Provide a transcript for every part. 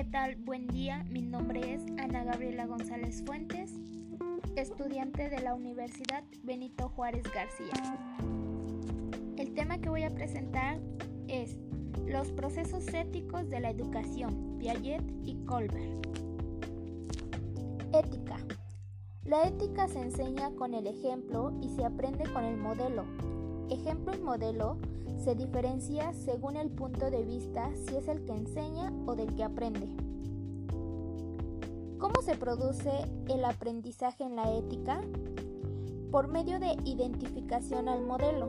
¿qué tal? Buen día, mi nombre es Ana Gabriela González Fuentes, estudiante de la Universidad Benito Juárez García. El tema que voy a presentar es los procesos éticos de la educación, Piaget y Colbert. Ética. La ética se enseña con el ejemplo y se aprende con el modelo. Ejemplo y modelo se diferencia según el punto de vista si es el que enseña o del que aprende. ¿Cómo se produce el aprendizaje en la ética? Por medio de identificación al modelo.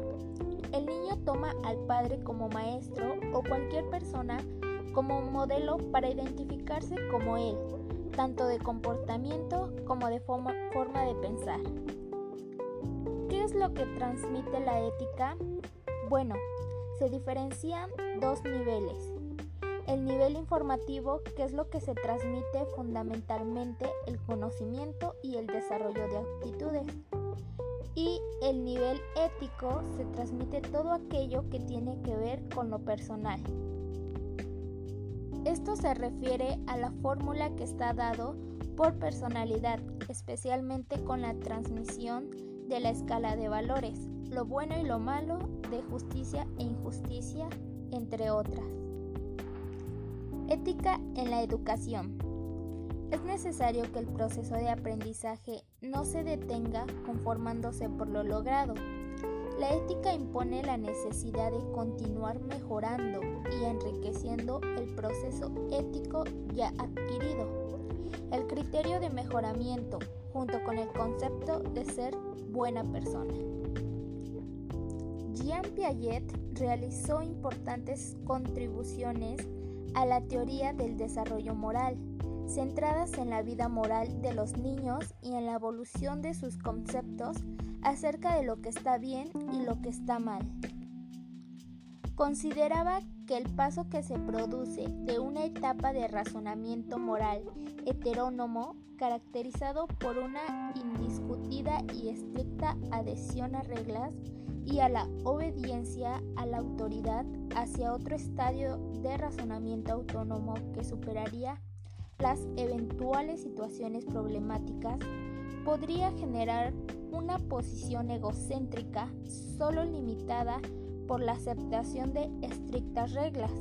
El niño toma al padre como maestro o cualquier persona como modelo para identificarse como él, tanto de comportamiento como de forma, de pensar. ¿Qué es lo que transmite la ética? Bueno, se diferencian dos niveles. El nivel informativo, que es lo que se transmite fundamentalmente el conocimiento y el desarrollo de actitudes. Y el nivel ético se transmite todo aquello que tiene que ver con lo personal. Esto se refiere a la fórmula que está dado por personalidad, especialmente con la transmisión de la escala de valores, lo bueno y lo malo, de justicia e injusticia, entre otras. Ética en la educación. Es necesario que el proceso de aprendizaje no se detenga conformándose por lo logrado. La ética impone la necesidad de continuar mejorando y enriqueciendo el proceso ético ya adquirido. El criterio de mejoramiento, junto con el concepto de ser buena persona. Jean Piaget realizó importantes contribuciones a la teoría del desarrollo moral, centradas en la vida moral de los niños y en la evolución de sus conceptos acerca de lo que está bien y lo que está mal. Consideraba que el paso que se produce de una etapa de razonamiento moral heterónomo caracterizado por una indiscutida y estricta adhesión a reglas y a la obediencia a la autoridad hacia otro estadio de razonamiento autónomo que superaría las eventuales situaciones problemáticas, podría generar una posición egocéntrica solo limitada por la aceptación de estrictas reglas.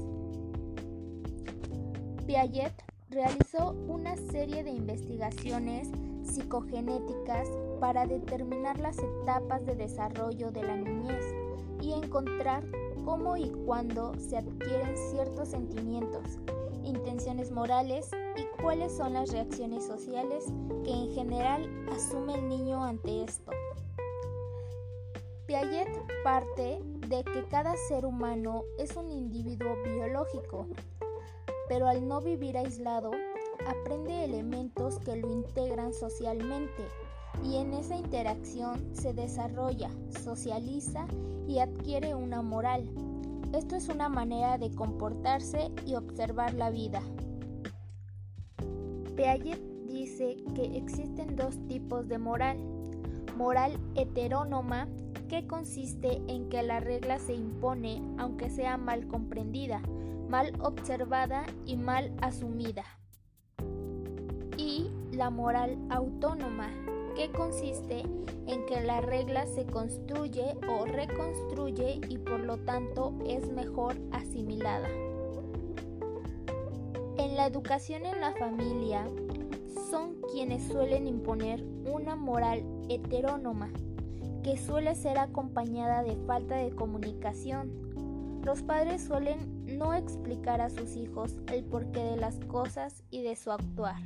Piaget realizó una serie de investigaciones psicogenéticas para determinar las etapas de desarrollo de la niñez y encontrar cómo y cuándo se adquieren ciertos sentimientos, intenciones morales y cuáles son las reacciones sociales que en general asume el niño ante esto. Piaget parte de que cada ser humano es un individuo biológico, pero al no vivir aislado, aprende elementos que lo integran socialmente y en esa interacción se desarrolla, socializa y adquiere una moral. Esto es una manera de comportarse y observar la vida. Piaget dice que existen dos tipos de moral. Moral heterónoma, que consiste en que la regla se impone aunque sea mal comprendida, mal observada y mal asumida la moral autónoma, que consiste en que la regla se construye o reconstruye y por lo tanto es mejor asimilada. En la educación en la familia son quienes suelen imponer una moral heterónoma, que suele ser acompañada de falta de comunicación. Los padres suelen no explicar a sus hijos el porqué de las cosas y de su actuar.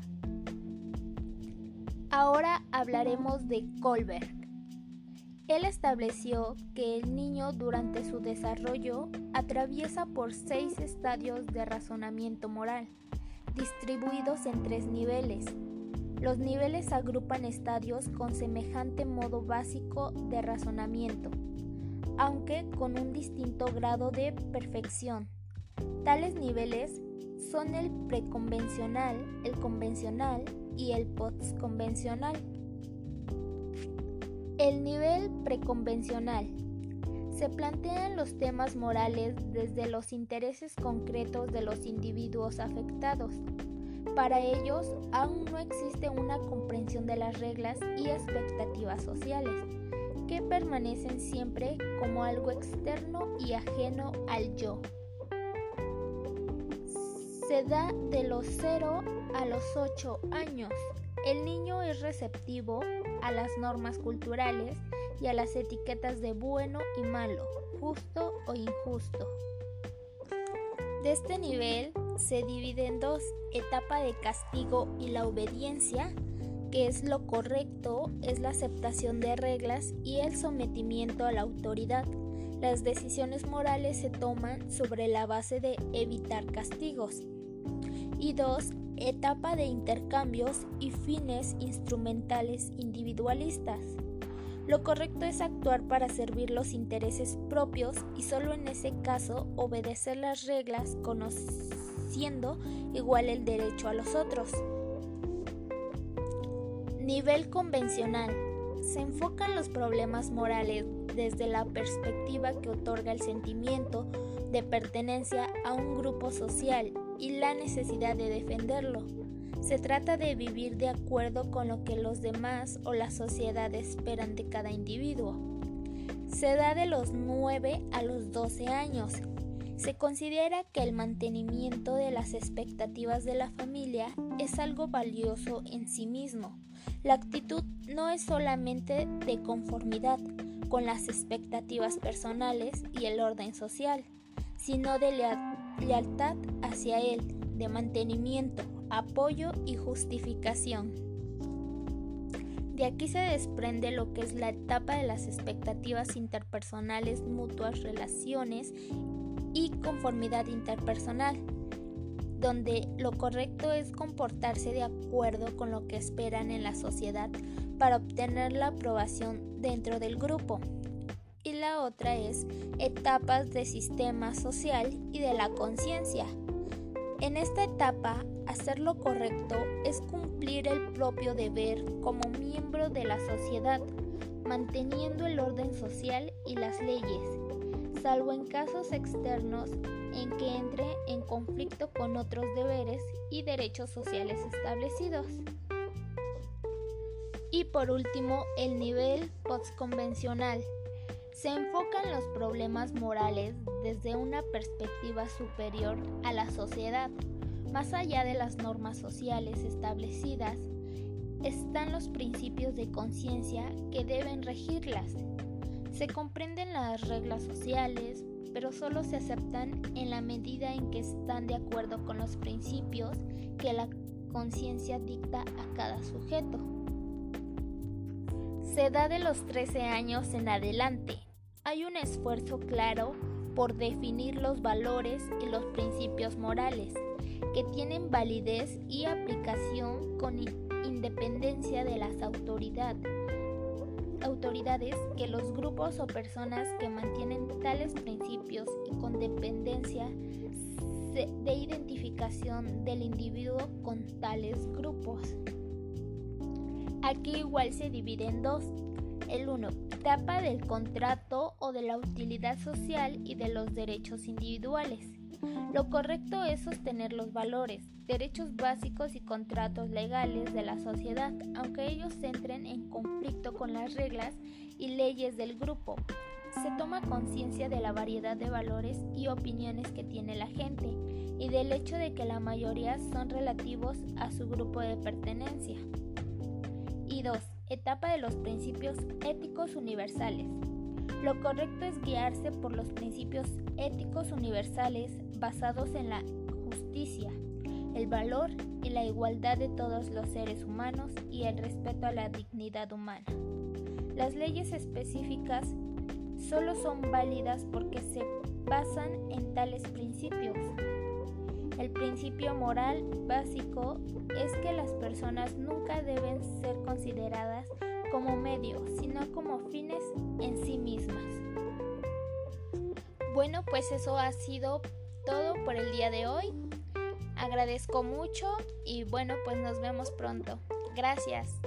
Ahora hablaremos de Kohlberg. Él estableció que el niño durante su desarrollo atraviesa por seis estadios de razonamiento moral, distribuidos en tres niveles. Los niveles agrupan estadios con semejante modo básico de razonamiento, aunque con un distinto grado de perfección. Tales niveles son el preconvencional, el convencional, y el postconvencional. El nivel preconvencional. Se plantean los temas morales desde los intereses concretos de los individuos afectados. Para ellos aún no existe una comprensión de las reglas y expectativas sociales, que permanecen siempre como algo externo y ajeno al yo. Se da de los 0 a los 8 años. El niño es receptivo a las normas culturales y a las etiquetas de bueno y malo, justo o injusto. De este nivel se divide en dos, etapa de castigo y la obediencia, que es lo correcto, es la aceptación de reglas y el sometimiento a la autoridad. Las decisiones morales se toman sobre la base de evitar castigos. Y dos, etapa de intercambios y fines instrumentales individualistas. Lo correcto es actuar para servir los intereses propios y solo en ese caso obedecer las reglas conociendo igual el derecho a los otros. Nivel convencional. Se enfocan los problemas morales desde la perspectiva que otorga el sentimiento de pertenencia a un grupo social y la necesidad de defenderlo. Se trata de vivir de acuerdo con lo que los demás o la sociedad esperan de cada individuo. Se da de los 9 a los 12 años. Se considera que el mantenimiento de las expectativas de la familia es algo valioso en sí mismo. La actitud no es solamente de conformidad con las expectativas personales y el orden social, sino de lealtad hacia él, de mantenimiento, apoyo y justificación. De aquí se desprende lo que es la etapa de las expectativas interpersonales, mutuas relaciones y conformidad interpersonal, donde lo correcto es comportarse de acuerdo con lo que esperan en la sociedad para obtener la aprobación dentro del grupo. Otra es etapas de sistema social y de la conciencia, en esta etapa, hacer lo correcto es cumplir el propio deber como miembro de la sociedad, manteniendo el orden social y las leyes, salvo en casos externos en que entre en conflicto con otros deberes y derechos sociales establecidos. Y por último, el nivel postconvencional se enfocan los problemas morales desde una perspectiva superior a la sociedad. Más allá de las normas sociales establecidas, están los principios de conciencia que deben regirlas. Se comprenden las reglas sociales, pero solo se aceptan en la medida en que están de acuerdo con los principios que la conciencia dicta a cada sujeto. Se da de los 13 años en adelante hay un esfuerzo claro por definir los valores y los principios morales que tienen validez y aplicación con independencia de las autoridades autoridades que los grupos o personas que mantienen tales principios y con dependencia de identificación del individuo con tales grupos. Aquí igual se divide en dos, el 1. Etapa del contrato o de la utilidad social y de los derechos individuales. Lo correcto es sostener los valores, derechos básicos y contratos legales de la sociedad, aunque ellos entren en conflicto con las reglas y leyes del grupo. Se toma conciencia de la variedad de valores y opiniones que tiene la gente y del hecho de que la mayoría son relativos a su grupo de pertenencia. Y 2 etapa de los principios éticos universales. Lo correcto es guiarse por los principios éticos universales basados en la justicia, el valor y la igualdad de todos los seres humanos y el respeto a la dignidad humana. Las leyes específicas solo son válidas porque se basan en tales principios. El principio moral básico es que las personas nunca deben ser consideradas como medio, sino como fines en sí mismas. Bueno, pues eso ha sido todo por el día de hoy. Agradezco mucho y bueno, pues nos vemos pronto. Gracias.